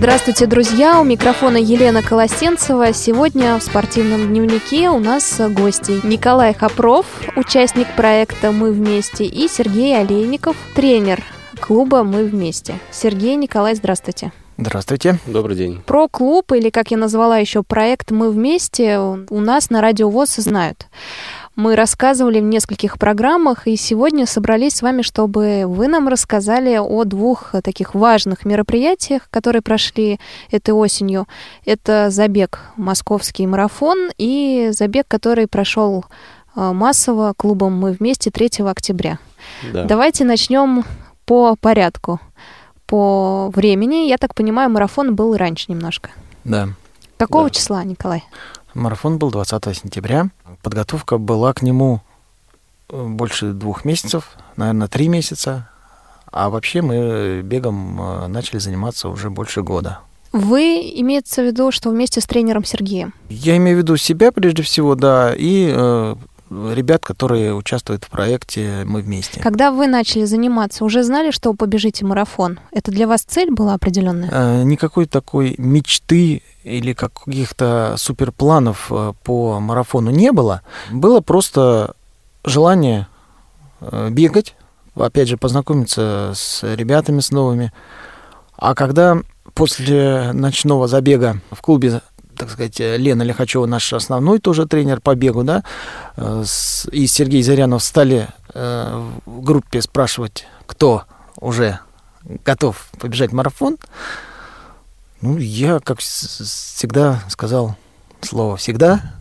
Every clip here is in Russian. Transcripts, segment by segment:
Здравствуйте, друзья! У микрофона Елена Колосенцева. Сегодня в спортивном дневнике у нас гости. Николай Хопров, участник проекта «Мы вместе», и Сергей Олейников, тренер клуба «Мы вместе». Сергей, Николай, здравствуйте. Здравствуйте. Добрый день. Про клуб, или, как я назвала еще, проект «Мы вместе» у нас на Радио ВОЗ знают. Мы рассказывали в нескольких программах, и сегодня собрались с вами, чтобы вы нам рассказали о двух таких важных мероприятиях, которые прошли этой осенью. Это забег «Московский марафон» и забег, который прошел э, массово клубом «Мы вместе» 3 октября. Да. Давайте начнем по порядку по времени. Я так понимаю, марафон был раньше немножко. Да. Какого да. числа, Николай? Марафон был 20 сентября. Подготовка была к нему э, больше двух месяцев, наверное, три месяца. А вообще мы бегом э, начали заниматься уже больше года. Вы имеется в виду, что вместе с тренером Сергеем? Я имею в виду себя прежде всего, да, и э, ребят, которые участвуют в проекте «Мы вместе». Когда вы начали заниматься, уже знали, что побежите марафон? Это для вас цель была определенная? Э, никакой такой мечты или каких-то суперпланов э, по марафону не было. Было просто желание э, бегать, опять же, познакомиться с ребятами, с новыми. А когда после ночного забега в клубе так сказать, э, Лена Лихачева, наш основной тоже тренер по бегу, да, э, и Сергей Зарянов стали э, в группе спрашивать, кто уже готов побежать марафон. Ну, я, как всегда, сказал слово «всегда»,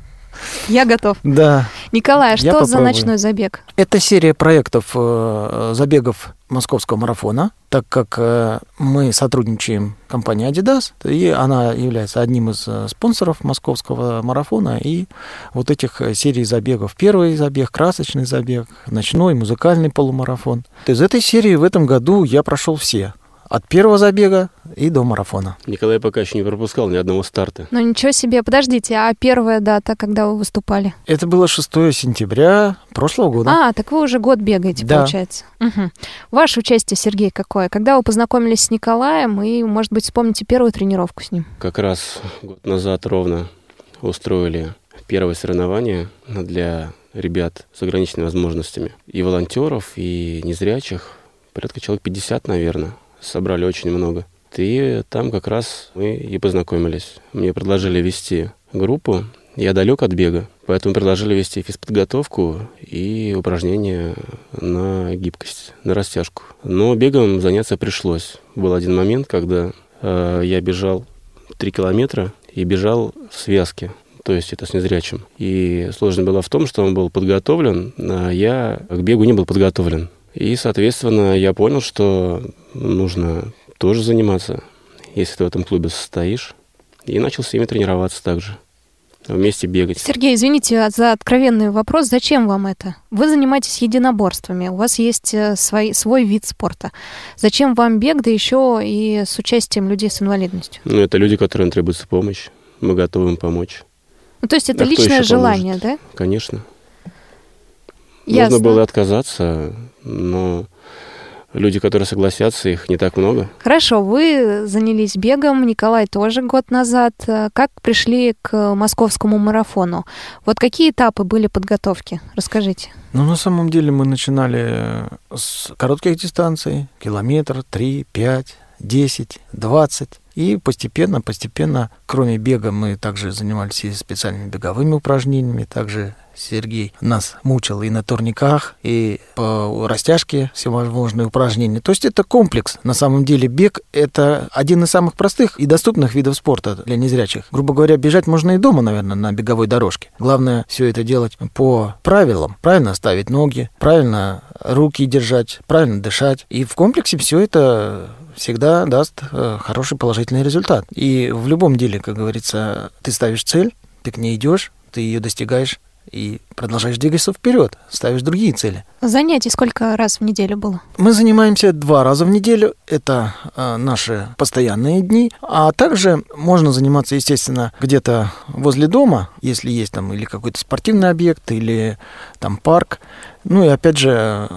я готов. Да. Николай, а что за ночной забег? Это серия проектов э, забегов московского марафона, так как э, мы сотрудничаем с компанией Adidas, и она является одним из э, спонсоров московского марафона и вот этих серий забегов. Первый забег, красочный забег, ночной, музыкальный полумарафон. Из этой серии в этом году я прошел все от первого забега и до марафона. Николай пока еще не пропускал ни одного старта. Ну ничего себе, подождите, а первая дата, когда вы выступали? Это было 6 сентября прошлого года. А, так вы уже год бегаете, да. получается. Угу. Ваше участие, Сергей, какое? Когда вы познакомились с Николаем и, может быть, вспомните первую тренировку с ним? Как раз год назад ровно устроили первое соревнование для ребят с ограниченными возможностями. И волонтеров, и незрячих. Порядка человек 50, наверное собрали очень много. И там как раз мы и познакомились. Мне предложили вести группу. Я далек от бега, поэтому предложили вести физподготовку и упражнения на гибкость, на растяжку. Но бегом заняться пришлось. Был один момент, когда э, я бежал 3 километра и бежал в связке то есть это с незрячим. И сложность была в том, что он был подготовлен, а я к бегу не был подготовлен. И, соответственно, я понял, что нужно тоже заниматься, если ты в этом клубе состоишь. И начал с ними тренироваться также вместе бегать. Сергей, извините за откровенный вопрос. Зачем вам это? Вы занимаетесь единоборствами, у вас есть э, свой, свой вид спорта. Зачем вам бег, да еще и с участием людей с инвалидностью? Ну, это люди, которым требуется помощь. Мы готовы им помочь. Ну, то есть это а личное желание, поможет? да? Конечно. Ясно. Можно было отказаться, но люди, которые согласятся, их не так много. Хорошо, вы занялись бегом, Николай тоже год назад. Как пришли к московскому марафону? Вот какие этапы были подготовки? Расскажите. Ну, на самом деле мы начинали с коротких дистанций, километр, три, пять, десять, двадцать. И постепенно, постепенно, кроме бега, мы также занимались и специальными беговыми упражнениями, также Сергей нас мучил и на турниках, и по растяжке всевозможные упражнения. То есть это комплекс. На самом деле бег – это один из самых простых и доступных видов спорта для незрячих. Грубо говоря, бежать можно и дома, наверное, на беговой дорожке. Главное все это делать по правилам. Правильно ставить ноги, правильно руки держать, правильно дышать. И в комплексе все это всегда даст э, хороший положительный результат. И в любом деле, как говорится, ты ставишь цель, ты к ней идешь, ты ее достигаешь и продолжаешь двигаться вперед, ставишь другие цели. Занятий сколько раз в неделю было? Мы занимаемся два раза в неделю, это э, наши постоянные дни, а также можно заниматься, естественно, где-то возле дома, если есть там или какой-то спортивный объект, или там парк. Ну и опять же,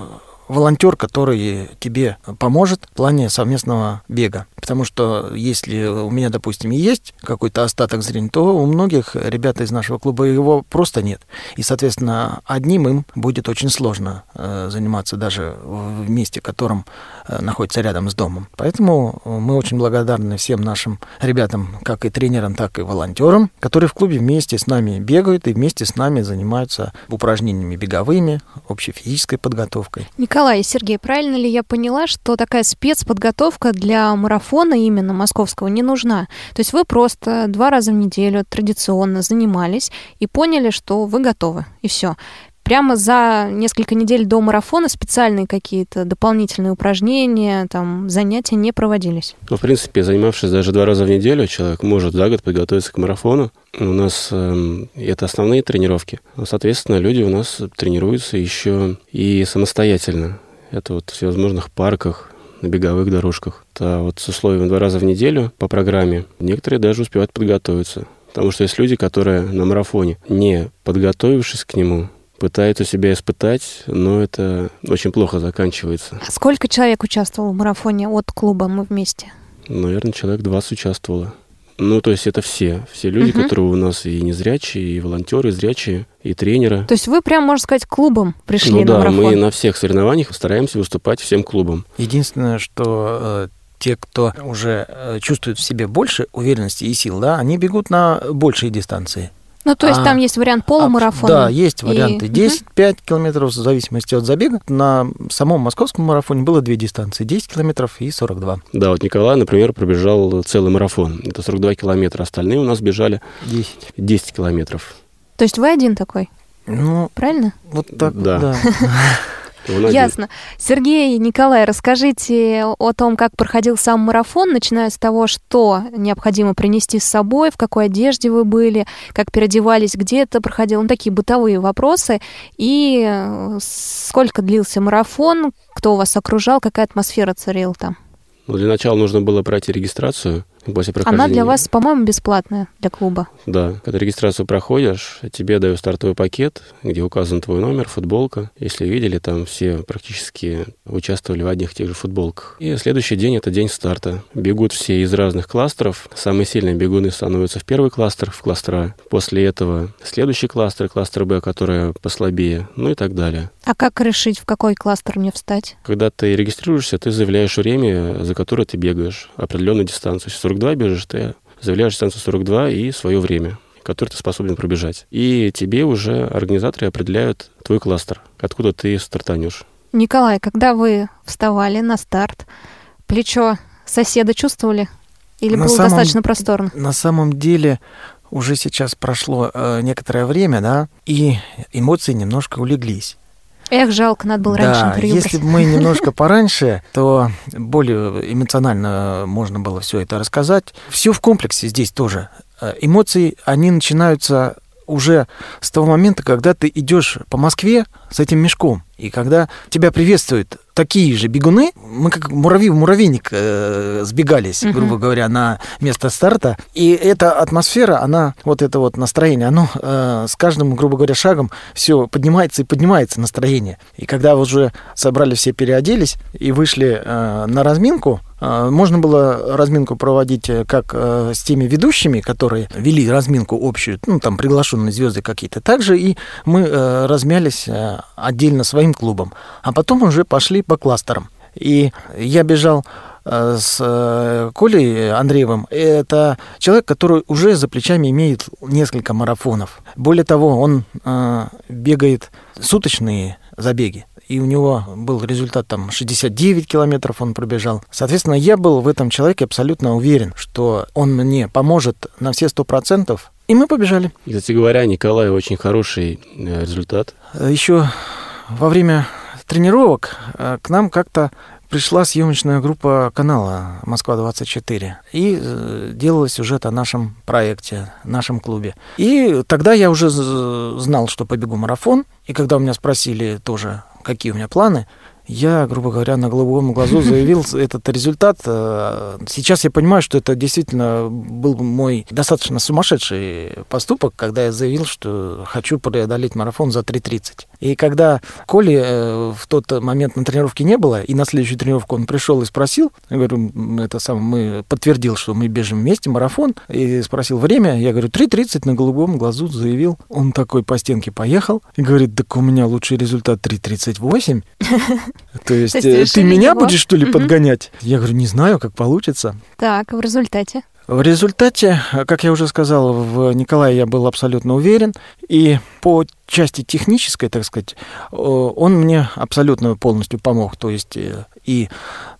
волонтер, который тебе поможет в плане совместного бега. Потому что если у меня, допустим, есть какой-то остаток зрения, то у многих ребят из нашего клуба его просто нет. И, соответственно, одним им будет очень сложно э, заниматься даже в месте, котором э, находится рядом с домом. Поэтому мы очень благодарны всем нашим ребятам, как и тренерам, так и волонтерам, которые в клубе вместе с нами бегают и вместе с нами занимаются упражнениями беговыми, общей физической подготовкой. Николай и Сергей, правильно ли я поняла, что такая спецподготовка для марафона именно московского не нужна? То есть вы просто два раза в неделю традиционно занимались и поняли, что вы готовы, и все прямо за несколько недель до марафона специальные какие-то дополнительные упражнения, там, занятия не проводились? Ну, в принципе, занимавшись даже два раза в неделю, человек может за год подготовиться к марафону. У нас э, это основные тренировки. Соответственно, люди у нас тренируются еще и самостоятельно. Это вот в всевозможных парках, на беговых дорожках. Это вот с условием два раза в неделю по программе. Некоторые даже успевают подготовиться. Потому что есть люди, которые на марафоне, не подготовившись к нему, пытаются себя испытать, но это очень плохо заканчивается. А сколько человек участвовало в марафоне от клуба «Мы вместе»? Наверное, человек 20 участвовало. Ну, то есть это все. Все люди, угу. которые у нас и незрячие, и волонтеры, и зрячие, и тренеры. То есть вы прям, можно сказать, клубом пришли ну, на да, марафон? мы на всех соревнованиях стараемся выступать всем клубом. Единственное, что э, те, кто уже э, чувствует в себе больше уверенности и сил, да, они бегут на большие дистанции. Ну, то есть а, там есть вариант полумарафона? Да, есть варианты. И... 10-5 километров, в зависимости от забега. На самом московском марафоне было две дистанции. 10 километров и 42. Да, вот Николай, например, пробежал целый марафон. Это 42 километра. Остальные у нас бежали 10, 10 километров. То есть вы один такой? Ну, правильно? Вот так, да. да. Ясно. Сергей, Николай, расскажите о том, как проходил сам марафон, начиная с того, что необходимо принести с собой, в какой одежде вы были, как переодевались, где это проходило, ну, такие бытовые вопросы, и э, сколько длился марафон, кто вас окружал, какая атмосфера царила там? Ну, для начала нужно было пройти регистрацию после прохождения. Она для вас, по-моему, бесплатная для клуба. Да. Когда регистрацию проходишь, тебе дают стартовый пакет, где указан твой номер, футболка. Если видели, там все практически участвовали в одних и тех же футболках. И следующий день — это день старта. Бегут все из разных кластеров. Самые сильные бегуны становятся в первый кластер, в кластер А. После этого следующий кластер, кластер Б, который послабее, ну и так далее. А как решить, в какой кластер мне встать? Когда ты регистрируешься, ты заявляешь время, за которое ты бегаешь, определенную дистанцию. 42 бежишь, ты заявляешь дистанцию 42 и свое время которое ты способен пробежать. И тебе уже организаторы определяют твой кластер, откуда ты стартанешь. Николай, когда вы вставали на старт, плечо соседа чувствовали? Или на было самом, достаточно просторно? На самом деле уже сейчас прошло э, некоторое время, да, и эмоции немножко улеглись. Эх, жалко, надо было раньше да, интервью если бы мы немножко пораньше, то более эмоционально можно было все это рассказать. Все в комплексе здесь тоже. Э, эмоции, они начинаются уже с того момента, когда ты идешь по Москве с этим мешком, и когда тебя приветствуют такие же бегуны, мы как муравьи в муравейник э, сбегались, uh-huh. грубо говоря, на место старта. И эта атмосфера, она, вот это вот настроение, оно э, с каждым, грубо говоря, шагом все поднимается и поднимается настроение. И когда уже собрали все, переоделись и вышли э, на разминку, можно было разминку проводить э, как э, с теми ведущими, которые вели разминку общую, ну, там, приглашенные звезды какие-то, также и мы э, размялись отдельно своим клубом. А потом уже пошли по кластерам. И я бежал с Колей Андреевым. Это человек, который уже за плечами имеет несколько марафонов. Более того, он бегает суточные забеги. И у него был результат там 69 километров он пробежал. Соответственно, я был в этом человеке абсолютно уверен, что он мне поможет на все сто процентов. И мы побежали. Кстати говоря, Николай очень хороший результат. Еще во время тренировок э, к нам как-то пришла съемочная группа канала «Москва-24» и э, делала сюжет о нашем проекте, нашем клубе. И тогда я уже знал, что побегу марафон, и когда у меня спросили тоже, какие у меня планы, я, грубо говоря, на голубом глазу заявил этот результат. Э, сейчас я понимаю, что это действительно был мой достаточно сумасшедший поступок, когда я заявил, что хочу преодолеть марафон за 3.30. И когда Коли э, в тот момент на тренировке не было, и на следующую тренировку он пришел и спросил, я говорю, это сам, мы подтвердил, что мы бежим вместе марафон, и спросил время, я говорю, 3.30 на голубом глазу заявил. Он такой по стенке поехал и говорит, так у меня лучший результат 3.38. То есть э, ты меня будешь, что ли, подгонять? Я говорю, не знаю, как получится. Так, в результате? В результате, как я уже сказал, в Николае я был абсолютно уверен. И по части технической, так сказать, он мне абсолютно полностью помог. То есть э, и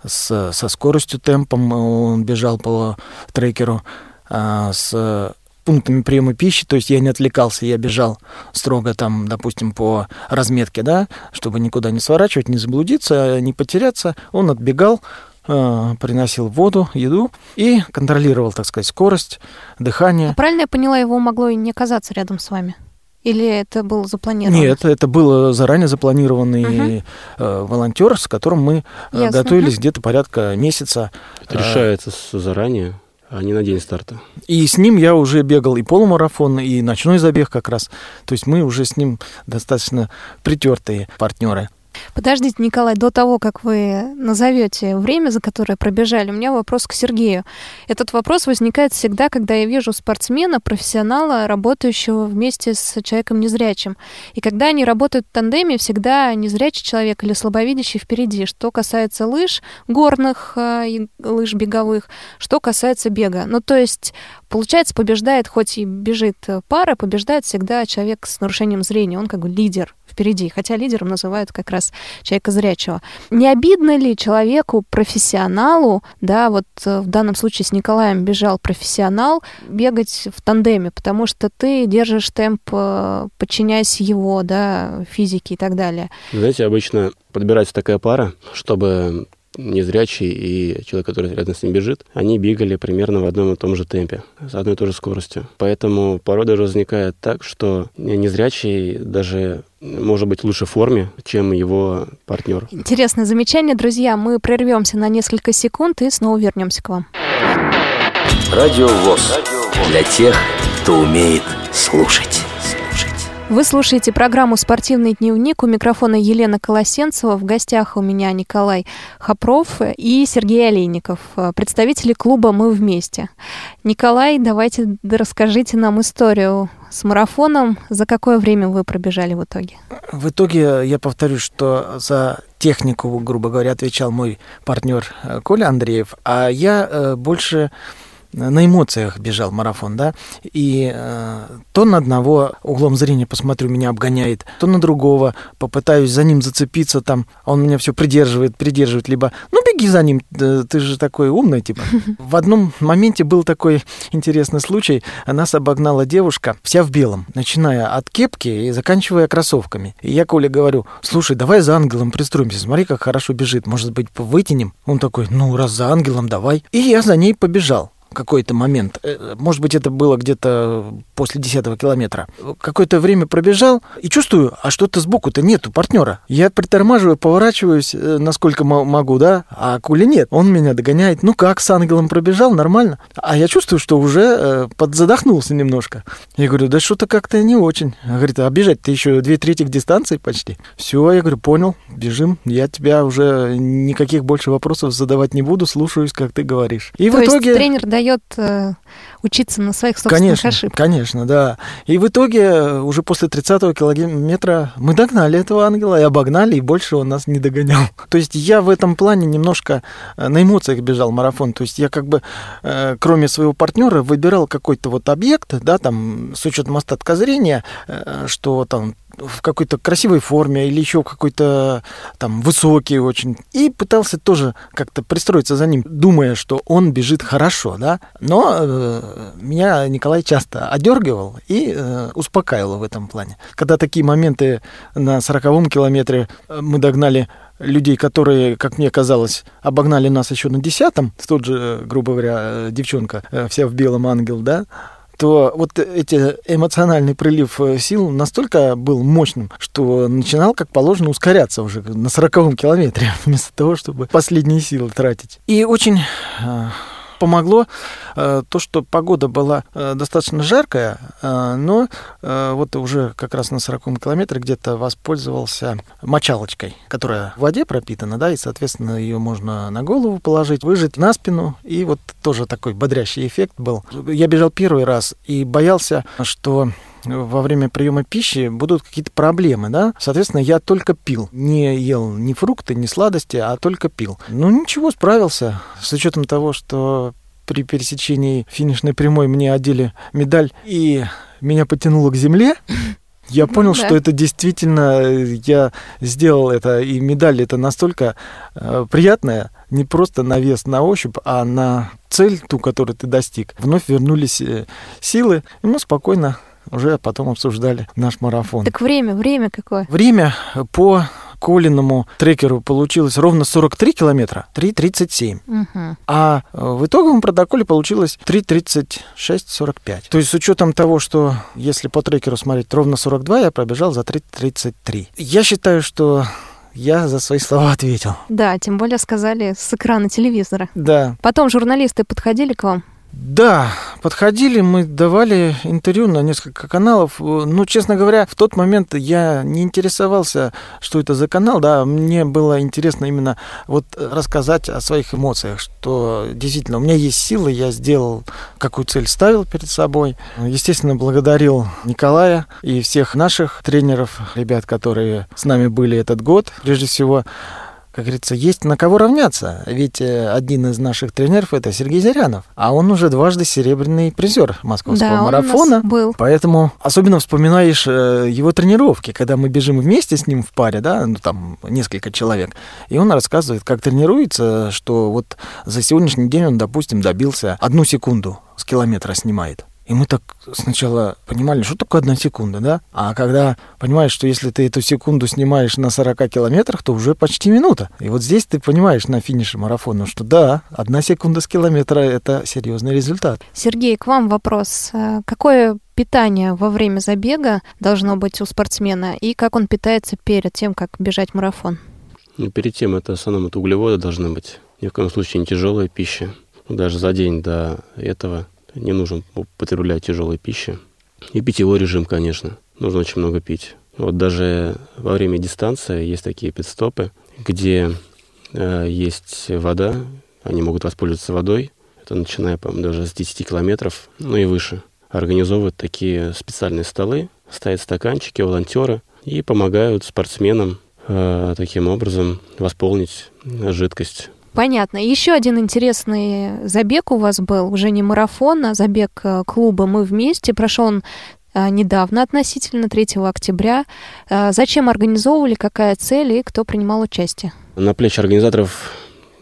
с, со скоростью, темпом он бежал по трекеру, а с пунктами приема пищи, то есть я не отвлекался, я бежал строго там, допустим, по разметке, да, чтобы никуда не сворачивать, не заблудиться, не потеряться. Он отбегал, э, приносил воду, еду и контролировал, так сказать, скорость, дыхание. А правильно я поняла, его могло и не оказаться рядом с вами? Или это было запланировано? Нет, это был заранее запланированный угу. э, волонтер, с которым мы э, Ясно. готовились угу. где-то порядка месяца. Это решается заранее а не на день старта. И с ним я уже бегал и полумарафон, и ночной забег как раз. То есть мы уже с ним достаточно притертые партнеры. Подождите, Николай, до того, как вы назовете время, за которое пробежали, у меня вопрос к Сергею. Этот вопрос возникает всегда, когда я вижу спортсмена, профессионала, работающего вместе с человеком незрячим. И когда они работают в тандеме, всегда незрячий человек или слабовидящий впереди. Что касается лыж горных э, и лыж беговых, что касается бега. Ну, то есть, получается, побеждает, хоть и бежит пара, побеждает всегда человек с нарушением зрения. Он как бы лидер впереди, хотя лидером называют как раз человека зрячего. Не обидно ли человеку, профессионалу, да, вот э, в данном случае с Николаем бежал профессионал, бегать в тандеме, потому что ты держишь темп, э, подчиняясь его, да, физике и так далее. Знаете, обычно подбирается такая пара, чтобы незрячий и человек, который рядом с ним бежит, они бегали примерно в одном и том же темпе, с одной и той же скоростью. Поэтому порой даже возникает так, что незрячий даже может быть в лучшей форме, чем его партнер. Интересное замечание, друзья. Мы прервемся на несколько секунд и снова вернемся к вам. Радио ВОЗ. Для тех, кто умеет слушать. Вы слушаете программу «Спортивный дневник». У микрофона Елена Колосенцева. В гостях у меня Николай Хопров и Сергей Олейников, представители клуба «Мы вместе». Николай, давайте расскажите нам историю с марафоном. За какое время вы пробежали в итоге? В итоге я повторюсь, что за технику, грубо говоря, отвечал мой партнер э, Коля Андреев, а я э, больше на эмоциях бежал марафон, да, и э, то на одного углом зрения посмотрю, меня обгоняет, то на другого попытаюсь за ним зацепиться там, а он меня все придерживает, придерживает, либо, ну, беги за ним, ты же такой умный, типа. В одном моменте был такой интересный случай, нас обогнала девушка, вся в белом, начиная от кепки и заканчивая кроссовками. И я Коле говорю, слушай, давай за ангелом пристроимся, смотри, как хорошо бежит, может быть, вытянем? Он такой, ну, раз за ангелом, давай. И я за ней побежал какой-то момент. Э, может быть, это было где-то после десятого километра. Какое-то время пробежал и чувствую, а что-то сбоку-то нету партнера. Я притормаживаю, поворачиваюсь, э, насколько могу, да, а Кули нет. Он меня догоняет. Ну как, с ангелом пробежал, нормально. А я чувствую, что уже э, подзадохнулся немножко. Я говорю, да что-то как-то не очень. Говорит, а бежать-то еще две трети дистанции почти. Все, я говорю, понял, бежим. Я тебя уже никаких больше вопросов задавать не буду, слушаюсь, как ты говоришь. И То в итоге... тренер дает дает учиться на своих собственных конечно, ошибках. Конечно, да. И в итоге э, уже после 30-го километра мы догнали этого ангела и обогнали, и больше он нас не догонял. То есть я в этом плане немножко э, на эмоциях бежал марафон. То есть я как бы, кроме своего партнера, выбирал какой-то вот объект, да, там, с учетом остатка зрения, что там в какой-то красивой форме или еще какой-то там высокий очень. И пытался тоже как-то пристроиться за ним, думая, что он бежит хорошо, да. Но э, меня Николай часто одергивал и э, успокаивал в этом плане. Когда такие моменты на сороковом километре э, мы догнали людей, которые, как мне казалось, обогнали нас еще на десятом, тот же, грубо говоря, э, девчонка, э, вся в белом ангел, да, что вот эти эмоциональный прилив э, сил настолько был мощным, что начинал, как положено, ускоряться уже на сороковом километре, вместо того, чтобы последние силы тратить. И очень э, помогло э, то, что погода была э, достаточно жаркая, э, но вот уже как раз на 40 километре где-то воспользовался мочалочкой, которая в воде пропитана, да, и, соответственно, ее можно на голову положить, выжать на спину, и вот тоже такой бодрящий эффект был. Я бежал первый раз и боялся, что во время приема пищи будут какие-то проблемы, да? Соответственно, я только пил. Не ел ни фрукты, ни сладости, а только пил. Ну, ничего, справился. С учетом того, что при пересечении финишной прямой мне одели медаль и меня потянуло к земле, я ну понял, ну, да. что это действительно, я сделал это, и медаль это настолько э, приятная, не просто на вес, на ощупь, а на цель, ту, которую ты достиг. Вновь вернулись э, силы, и мы спокойно уже потом обсуждали наш марафон. Так время, время какое? Время по Колиному трекеру получилось ровно 43 километра, 3.37. Угу. А э, в итоговом протоколе получилось 3.36.45. То есть с учетом того, что если по трекеру смотреть ровно 42, я пробежал за 3.33. Я считаю, что я за свои слова ответил. Да, тем более сказали с экрана телевизора. Да. Потом журналисты подходили к вам? Да, подходили, мы давали интервью на несколько каналов. Ну, честно говоря, в тот момент я не интересовался, что это за канал, да, мне было интересно именно вот рассказать о своих эмоциях, что действительно у меня есть силы, я сделал, какую цель ставил перед собой. Естественно, благодарил Николая и всех наших тренеров, ребят, которые с нами были этот год. Прежде всего, как говорится, есть на кого равняться. Ведь э, один из наших тренеров это Сергей Зярянов, а он уже дважды серебряный призер московского да, марафона. Он был. Поэтому особенно вспоминаешь э, его тренировки, когда мы бежим вместе с ним в паре, да, ну там несколько человек, и он рассказывает, как тренируется, что вот за сегодняшний день он, допустим, добился одну секунду с километра снимает. И мы так сначала понимали, что такое одна секунда, да? А когда понимаешь, что если ты эту секунду снимаешь на 40 километрах, то уже почти минута. И вот здесь ты понимаешь на финише марафона, что да, одна секунда с километра – это серьезный результат. Сергей, к вам вопрос. Э, какое питание во время забега должно быть у спортсмена и как он питается перед тем, как бежать марафон? Ну, перед тем это в основном это углеводы должны быть. Ни в коем случае не тяжелая пища. Даже за день до этого не нужно употреблять тяжелой пищи. И питьевой режим, конечно. Нужно очень много пить. Вот даже во время дистанции есть такие пидстопы, где э, есть вода, они могут воспользоваться водой. Это начиная, по-моему, даже с 10 километров, ну и выше. Организовывают такие специальные столы, ставят стаканчики, волонтеры и помогают спортсменам э, таким образом восполнить жидкость Понятно. Еще один интересный забег у вас был, уже не марафон, а забег э, клуба «Мы вместе». Прошел он э, недавно, относительно 3 октября. Э, зачем организовывали, какая цель и кто принимал участие? На плечи организаторов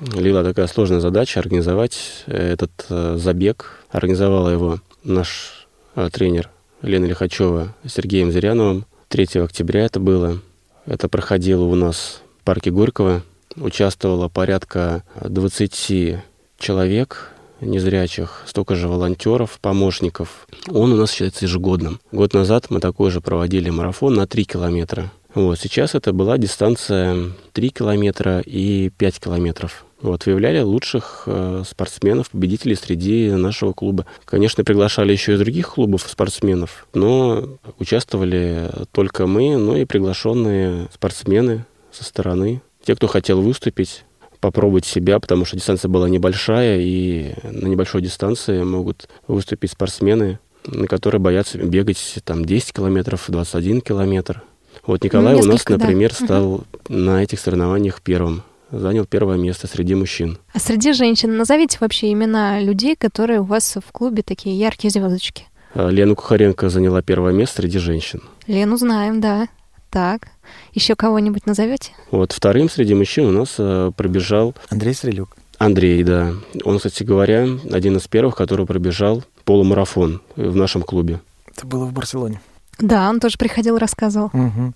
легла такая сложная задача организовать этот забег. Организовала его наш тренер Лена Лихачева с Сергеем Зыряновым. 3 октября это было. Это проходило у нас в парке Горького участвовало порядка 20 человек незрячих, столько же волонтеров, помощников. Он у нас считается ежегодным. Год назад мы такой же проводили марафон на 3 километра. Вот, сейчас это была дистанция 3 километра и 5 километров. Вот, выявляли лучших э, спортсменов, победителей среди нашего клуба. Конечно, приглашали еще из других клубов спортсменов, но участвовали только мы, ну и приглашенные спортсмены со стороны те, кто хотел выступить, попробовать себя, потому что дистанция была небольшая, и на небольшой дистанции могут выступить спортсмены, на которые боятся бегать там 10 километров, 21 километр. Вот Николай ну, у нас, например, да. стал угу. на этих соревнованиях первым занял первое место среди мужчин. А среди женщин назовите вообще имена людей, которые у вас в клубе такие яркие звездочки. А, Лена Кухаренко заняла первое место среди женщин. Лену знаем, да. Так. Еще кого-нибудь назовете? Вот вторым среди мужчин у нас э, пробежал... Андрей Стрелюк. Андрей, да. Он, кстати говоря, один из первых, который пробежал полумарафон в нашем клубе. Это было в Барселоне. Да, он тоже приходил и рассказывал. Угу.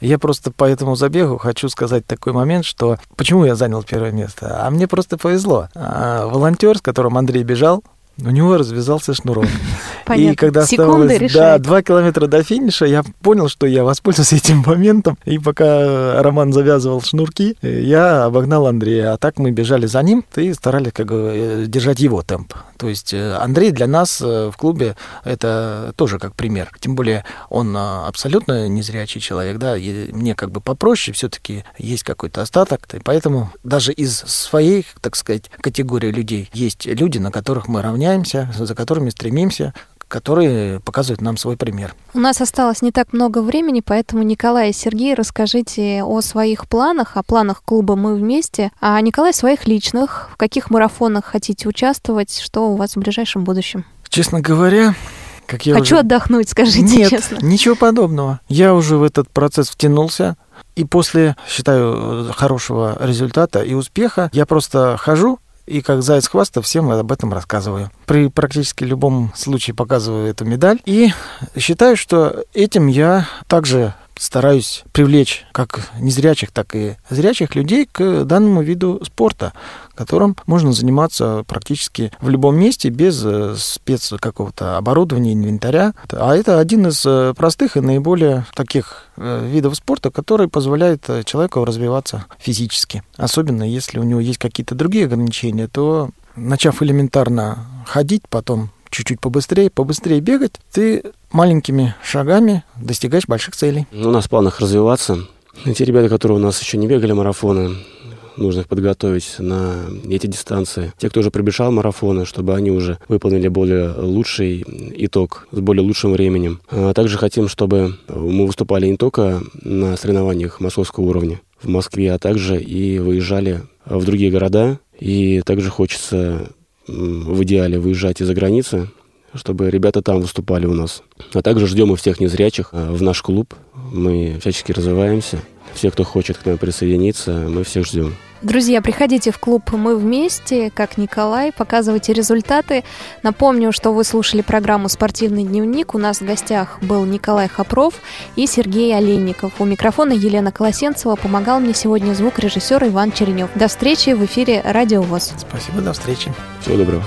Я просто по этому забегу хочу сказать такой момент, что почему я занял первое место? А мне просто повезло. А, волонтер, с которым Андрей бежал, у него развязался шнурок. Понятно. И когда Секунды оставалось да, решают. два километра до финиша, я понял, что я воспользовался этим моментом. И пока Роман завязывал шнурки, э, я обогнал Андрея. А так мы бежали за ним и старались как бы э, держать его темп. То есть э, Андрей для нас э, в клубе это тоже как пример. Тем более он а, абсолютно незрячий человек, да, и мне как бы попроще, все-таки есть какой-то остаток. И поэтому даже из своей, так сказать, категории людей есть люди, на которых мы равняемся, за которыми стремимся, которые показывают нам свой пример. У нас осталось не так много времени, поэтому, Николай и Сергей, расскажите о своих планах, о планах клуба «Мы вместе», а Николай своих личных, в каких марафонах хотите участвовать, что у вас в ближайшем будущем. Честно говоря, как я Хочу уже... отдохнуть, скажите Нет, честно. ничего подобного. Я уже в этот процесс втянулся, и после, считаю, хорошего результата и успеха, я просто хожу и как заяц хваста всем об этом рассказываю. При практически любом случае показываю эту медаль. И считаю, что этим я также стараюсь привлечь как незрячих, так и зрячих людей к данному виду спорта, которым можно заниматься практически в любом месте без э, спец какого-то оборудования, инвентаря. А это один из э, простых и наиболее таких э, видов спорта, который позволяет человеку развиваться физически. Особенно если у него есть какие-то другие ограничения, то начав элементарно ходить, потом чуть-чуть побыстрее, побыстрее бегать, ты маленькими шагами достигаешь больших целей. У нас в планах развиваться. Те ребята, которые у нас еще не бегали марафоны, нужно их подготовить на эти дистанции. Те, кто уже пробежал марафоны, чтобы они уже выполнили более лучший итог с более лучшим временем. А также хотим, чтобы мы выступали не только на соревнованиях московского уровня в Москве, а также и выезжали в другие города. И также хочется в идеале выезжать из-за границы, чтобы ребята там выступали у нас. А также ждем и всех незрячих э, в наш клуб. Мы всячески развиваемся. Все, кто хочет к нам присоединиться, мы всех ждем. Друзья, приходите в клуб «Мы вместе», как Николай, показывайте результаты. Напомню, что вы слушали программу «Спортивный дневник». У нас в гостях был Николай Хопров и Сергей Олейников. У микрофона Елена Колосенцева. Помогал мне сегодня звукорежиссер Иван Черенев. До встречи в эфире «Радио ВОЗ». Спасибо, до встречи. Всего доброго.